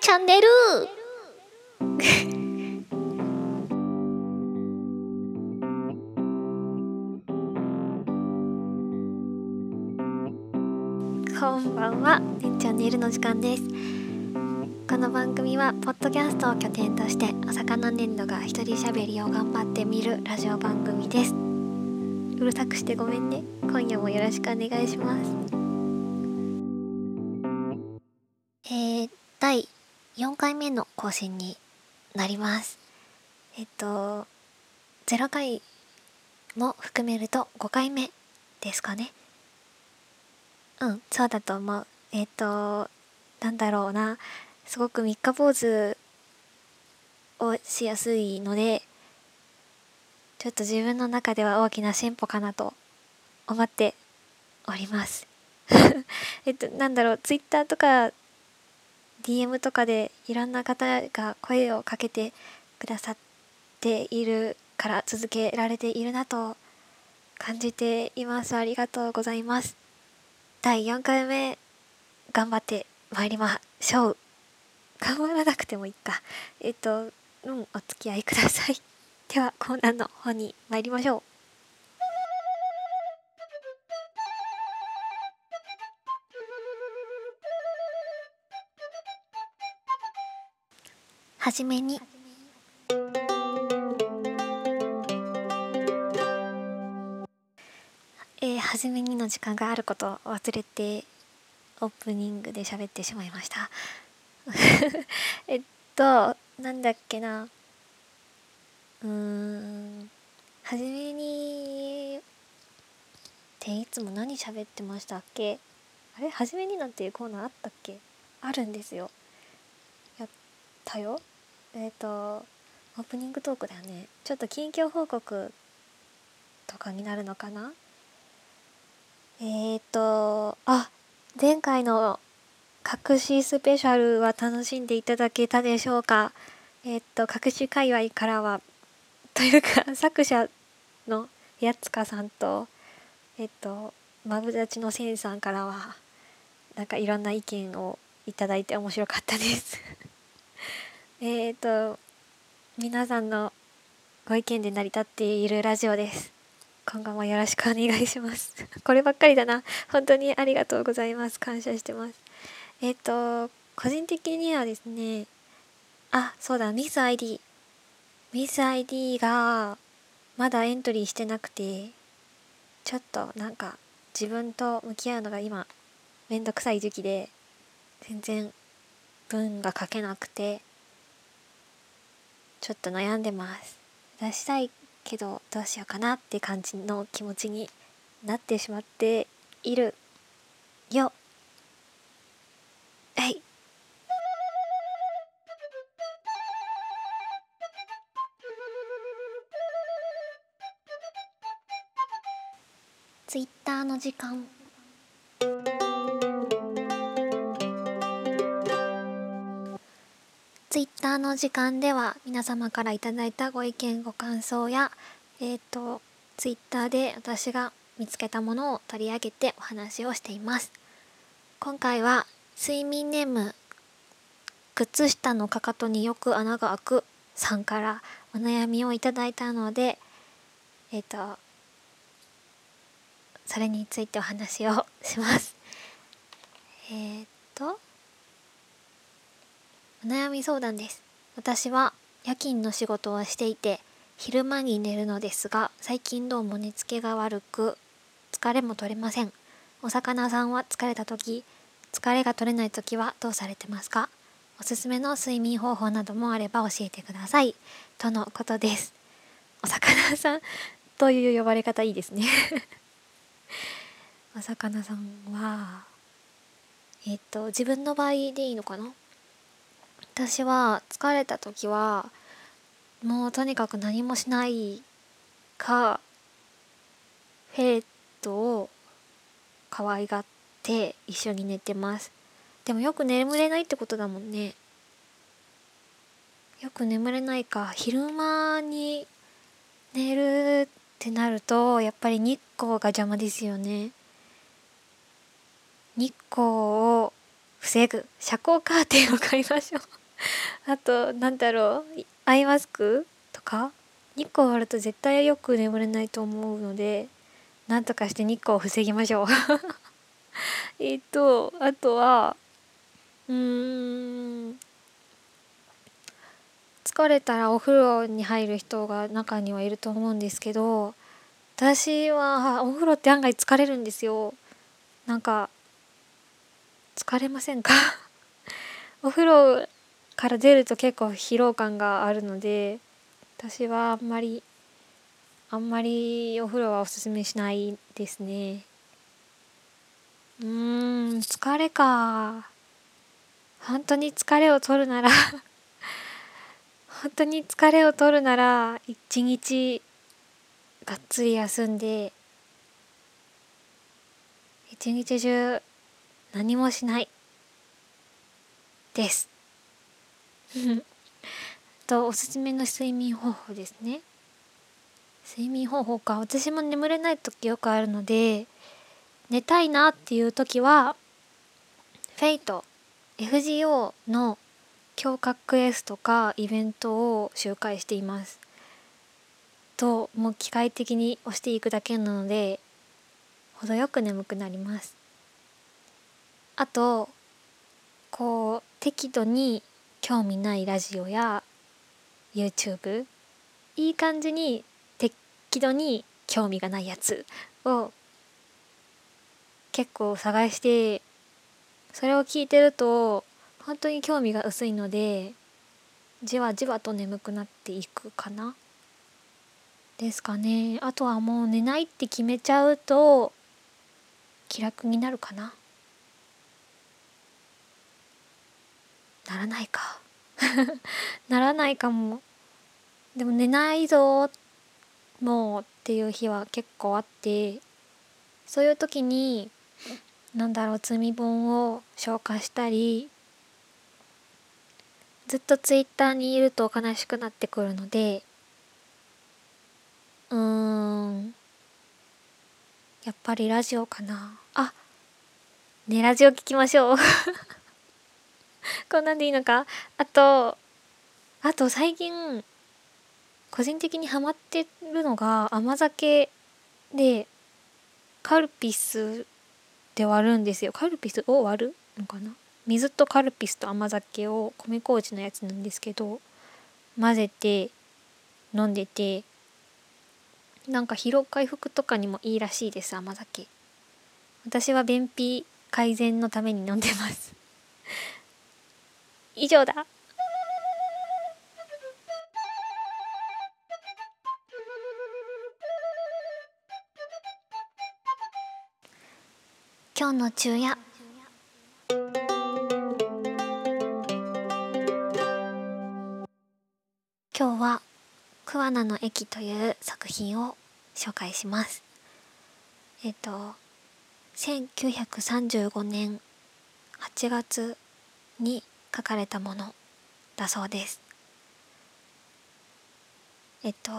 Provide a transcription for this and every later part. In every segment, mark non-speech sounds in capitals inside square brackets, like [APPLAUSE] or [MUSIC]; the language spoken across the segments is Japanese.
チャンネル [LAUGHS] こんばんは、てんチャンネルの時間です。この番組はポッドキャストを拠点としてお魚粘土が一人喋りを頑張ってみるラジオ番組です。うるさくしてごめんね。今夜もよろしくお願いします。えー、第4回目の更新になります。えっと、0回も含めると5回目ですかね。うん、そうだと思う。えっと、なんだろうな。すごく三日坊主をしやすいので、ちょっと自分の中では大きな進歩かなと思っております。[LAUGHS] えっと、なんだろう、ツイッターとか DM とかでいろんな方が声をかけてくださっているから続けられているなと感じています。ありがとうございます。第4回目頑張ってまいりましょう。頑張らなくてもいいか。えっと、うん、お付き合いください。[LAUGHS] では、コーナーの方に参りましょう。はじめに。えー、はじめにの時間があることを忘れてオープニングで喋ってしまいました。[LAUGHS] えっとなんだっけな。うーん。はじめにっていつも何喋ってましたっけ？あれ？はじめになんていうコーナーあったっけ？あるんですよ。やったよ。えっ、とオープニングトークだよね。ちょっと近況報告とかになるのかな？えーと、あ、前回の隠しスペシャルは楽しんでいただけたでしょうか？えーと、隠し界隈からは、というか、作者のやつかさんと、えっと、マブダチのセンさんからは、なんかいろんな意見をいただいて面白かったです。えっと、皆さんのご意見で成り立っているラジオです。今後もよろしくお願いします。[LAUGHS] こればっかりだな。本当にありがとうございます。感謝してます。えっ、と、個人的にはですね、あ、そうだ、ミス ID。ミス ID がまだエントリーしてなくて、ちょっとなんか自分と向き合うのが今めんどくさい時期で、全然文が書けなくて、ちょっと悩んでます。出したいけどどうしようかなって感じの気持ちになってしまっているよ。はい。ツイッターの時間。ツイッターの時間では皆様からいただいたご意見ご感想やえっ、とツイッターで私が見つけたものを取り上げてお話をしています。今回は睡眠ネーム靴下のかかとによく穴が開くさんからお悩みをいただいたのでえっ、とそれについてお話をします。えっ、とお悩み相談です。私は夜勤の仕事をしていて昼間に寝るのですが最近どうも寝つけが悪く疲れも取れません。お魚さんは疲れた時疲れが取れない時はどうされてますか？おすすめの睡眠方法などもあれば教えてください。とのことです。お魚さんという呼ばれ方いいですね。[LAUGHS] お魚さんはえっと自分の場合でいいのかな？私は疲れた時はもうとにかく何もしないかフェレットを可愛がって一緒に寝てます。でもよく眠れないってことだもんね。よく眠れないか昼間に寝るってなるとやっぱり日光が邪魔ですよね。日光を防ぐ。遮光カーテンを買いましょう。[LAUGHS] あとなんだろうアイマスクとか？日光あると絶対よく眠れないと思うのでなんとかして日光を防ぎましょう。[LAUGHS] えっとあとはうーん疲れたらお風呂に入る人が中にはいると思うんですけど私はお風呂って案外疲れるんですよ。なんか疲れませんか？[LAUGHS] お風呂から出ると結構疲労感があるので私はあんまりあんまりお風呂はおすすめしないですね。うーん疲れか。本当に疲れを取るなら [LAUGHS] 本当に疲れを取るなら一日がっつり休んで一日中何もしないです。[LAUGHS] とおすすめの睡眠方法ですね。睡眠方法か。私も眠れない時よくあるので寝たいなっていう時はフェイト FGO の強化クエストかイベントを周回しています。ともう機械的に押していくだけなので程よく眠くなります。あとこう適度に興味ないラジオや YouTube いい感じに適度に興味がないやつを結構探してそれを聞いてると本当に興味が薄いのでじわじわと眠くなっていくかな。ですかね。あとはもう寝ないって決めちゃうと気楽になるかな。ならないか。[LAUGHS] ならないかも。でも寝ないぞもうっていう日は結構あってそういう時になんだろう積み本を消化したりずっとツイッターにいると悲しくなってくるのでうーんやっぱりラジオかな。あねラジオ聞きましょう。[LAUGHS] こんなんでいいのか？あとあと最近個人的にハマってるのが甘酒でカルピスで割るんですよ。カルピスを割るのかな？水とカルピスと甘酒を米麹のやつなんですけど混ぜて飲んでてなんか疲労回復とかにもいいらしいです甘酒。私は便秘改善のために飲んでます。以上だ。今日の昼夜。今日は「桑名の駅」という作品を紹介します。えっと1935年8月に書かれたものだそうです。えっと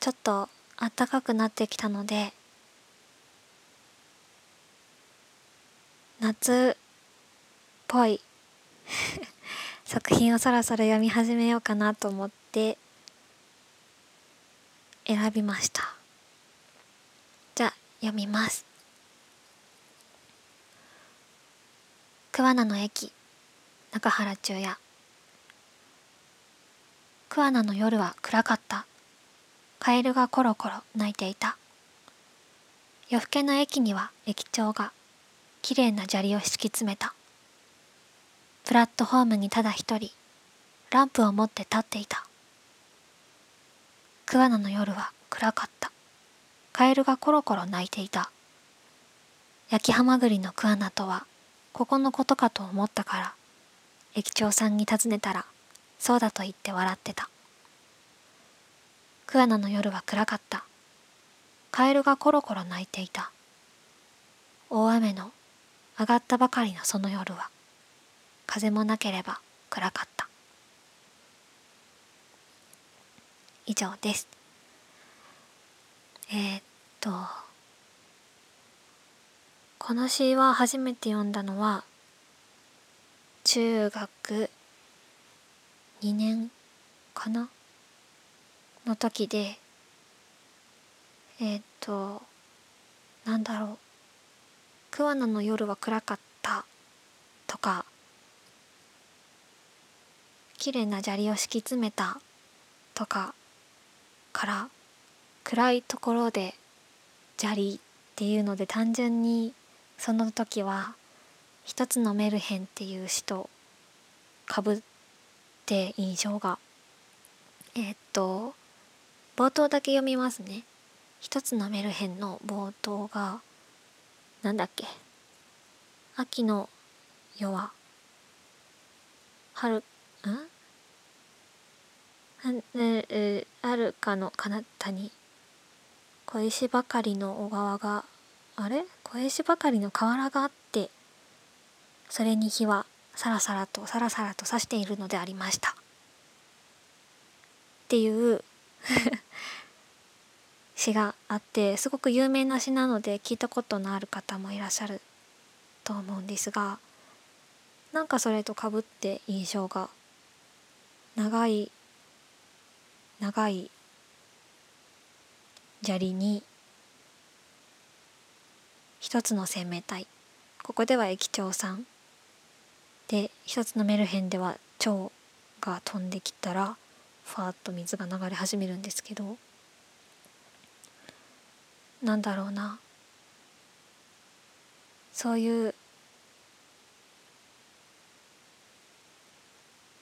ちょっと暖かくなってきたので夏っぽい [LAUGHS] 作品をそろそろ読み始めようかなと思って選びました。じゃあ読みます。桑名の駅中原中也桑名の夜は暗かった。カエルがコロコロ鳴いていた。夜更けの駅には駅長がきれいな砂利を敷き詰めた。プラットホームにただ一人ランプを持って立っていた。桑名の夜は暗かった。カエルがコロコロ鳴いていた。焼きハマグリの桑名とはここのことかと思ったから駅長さんに尋ねたらそうだと言って笑ってた。桑名の夜は暗かった。カエルがコロコロ鳴いていた。大雨の上がったばかりのその夜は風もなければ暗かった。以上です。えー、っとこの詩は初めて読んだのは中学2年かな？の時でえっ、となんだろう「桑名の夜は暗かった」とか「綺麗な砂利を敷き詰めた」とかから暗いところで砂利っていうので単純にその時は一つのメルヘンっていう詩とかぶって印象がえー、っと冒頭だけ読みますね。一つのメルヘンの冒頭がなんだっけ？秋の夜は。春ん？えあるかの彼方に。小石ばかりの小川があれ？小石ばかりの河原があってそれに火はさらさらとさらさらと刺しているのでありました。っていう [LAUGHS] 詩があってすごく有名な詩なので聞いたことのある方もいらっしゃると思うんですがなんかそれとかぶって印象が長い長い砂利に一つの生命体。ここでは液腸さん。で一つのメルヘンでは蝶が飛んできたらファーッと水が流れ始めるんですけど。なんだろうな。そういう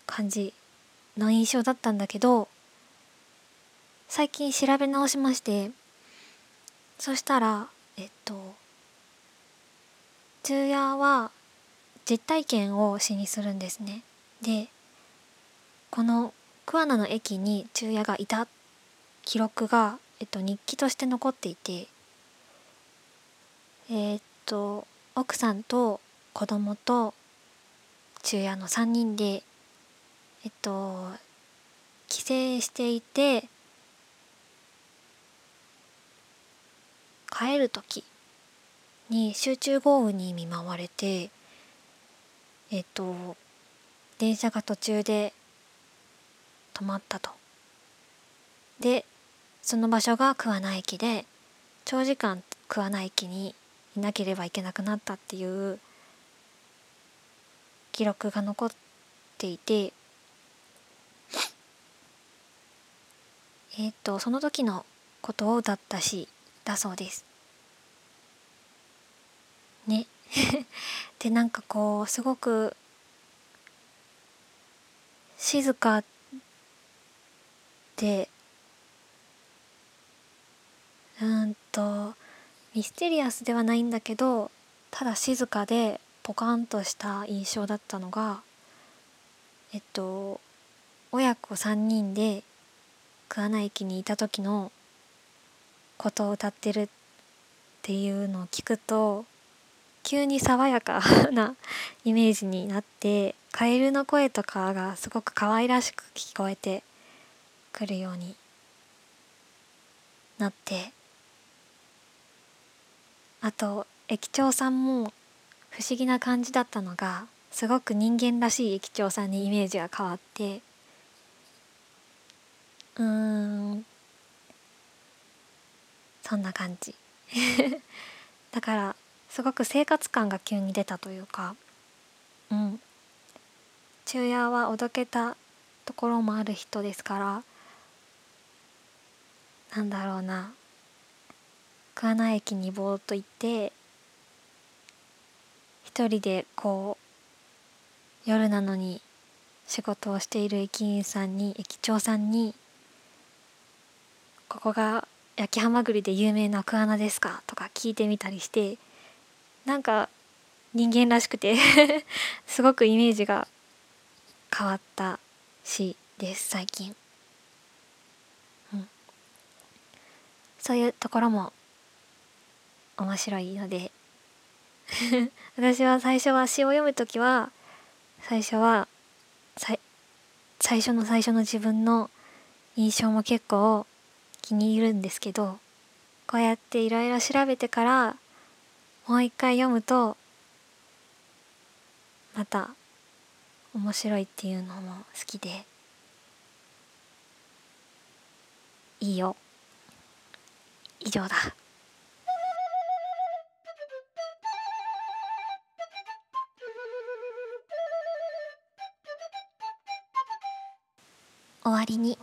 感じの印象だったんだけど最近調べ直しましてそしたらえっと昼夜は実体験を詩にするんですね。でこの桑名の駅に昼夜がいた記録が、えっと、日記として残っていてえー、っと奥さんと子供と昼夜の3人でえっと帰省していて帰る時に集中豪雨に見舞われてえっと電車が途中で止まったと。でその場所が桑名駅で長時間桑名駅にいなければいけなくなったっていう記録が残っていてえっ、とその時のことを歌った詩だそうです。ね。[LAUGHS] でなんかこうすごく静かでうんとミステリアスではないんだけどただ静かでポカンとした印象だったのがえっと親子3人で桑名駅にいた時のことを歌ってるっていうのを聞くと急に爽やかなイメージになってカエルの声とかがすごく可愛らしく聞こえてくるようになって。あと駅長さんも不思議な感じだったのがすごく人間らしい駅長さんにイメージが変わって。うん。そんな感じ。[LAUGHS] だからすごく生活感が急に出たというかうん昼夜はおどけたところもある人ですからなんだろうな桑名駅にぼーっと行って一人でこう夜なのに仕事をしている駅員さんに駅長さんに「ここが焼きはまぐりで有名な桑名ですか?」とか聞いてみたりしてなんか人間らしくて [LAUGHS] すごくイメージが変わった詩です最近、うん、そういうところも面白いので。[LAUGHS] 私は最初は詩を読む時は最初は最初の最初の自分の印象も結構気に入るんですけどこうやっていろいろ調べてからもう一回読むとまた面白いっていうのも好きでいいよ。以上だ。終わりに。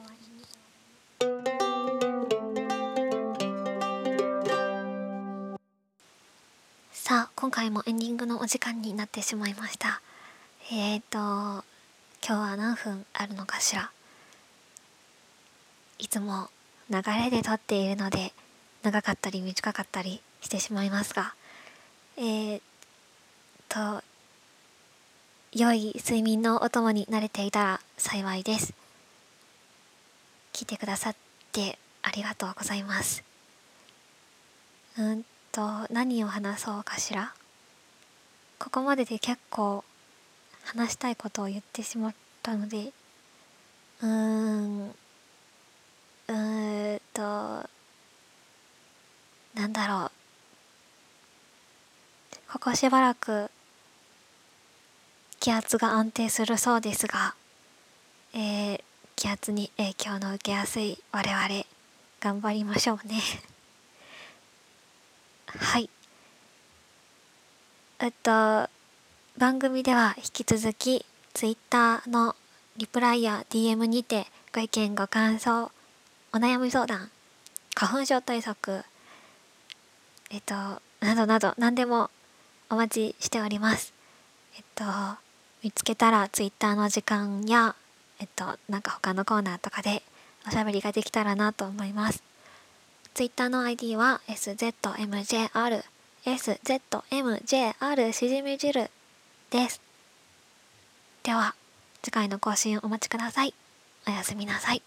回もエンディングのお時間になってしまいました。えーと今日は何分あるのかしら。いつも流れで撮っているので長かったり短かったりしてしまいますが。えー、と良い睡眠のお供に慣れていたら幸いです。聞いてくださってありがとうございます。うんと何を話そうかしら。ここまでで結構話したいことを言ってしまったのでうーんうーんとなんだろう。ここしばらく気圧が安定するそうですが、えー、気圧に影響の受けやすい我々頑張りましょうね。はい。えっと番組では引き続き Twitter のリプライや DM にてご意見ご感想お悩み相談花粉症対策えっとなどなど何でもお待ちしております。えっと見つけたら Twitter の時間やえっとなんか他のコーナーとかでおしゃべりができたらなと思います。ツイッターの ID は SZMJR SZMJR しじみ汁です。では次回の更新をお待ちください。おやすみなさい。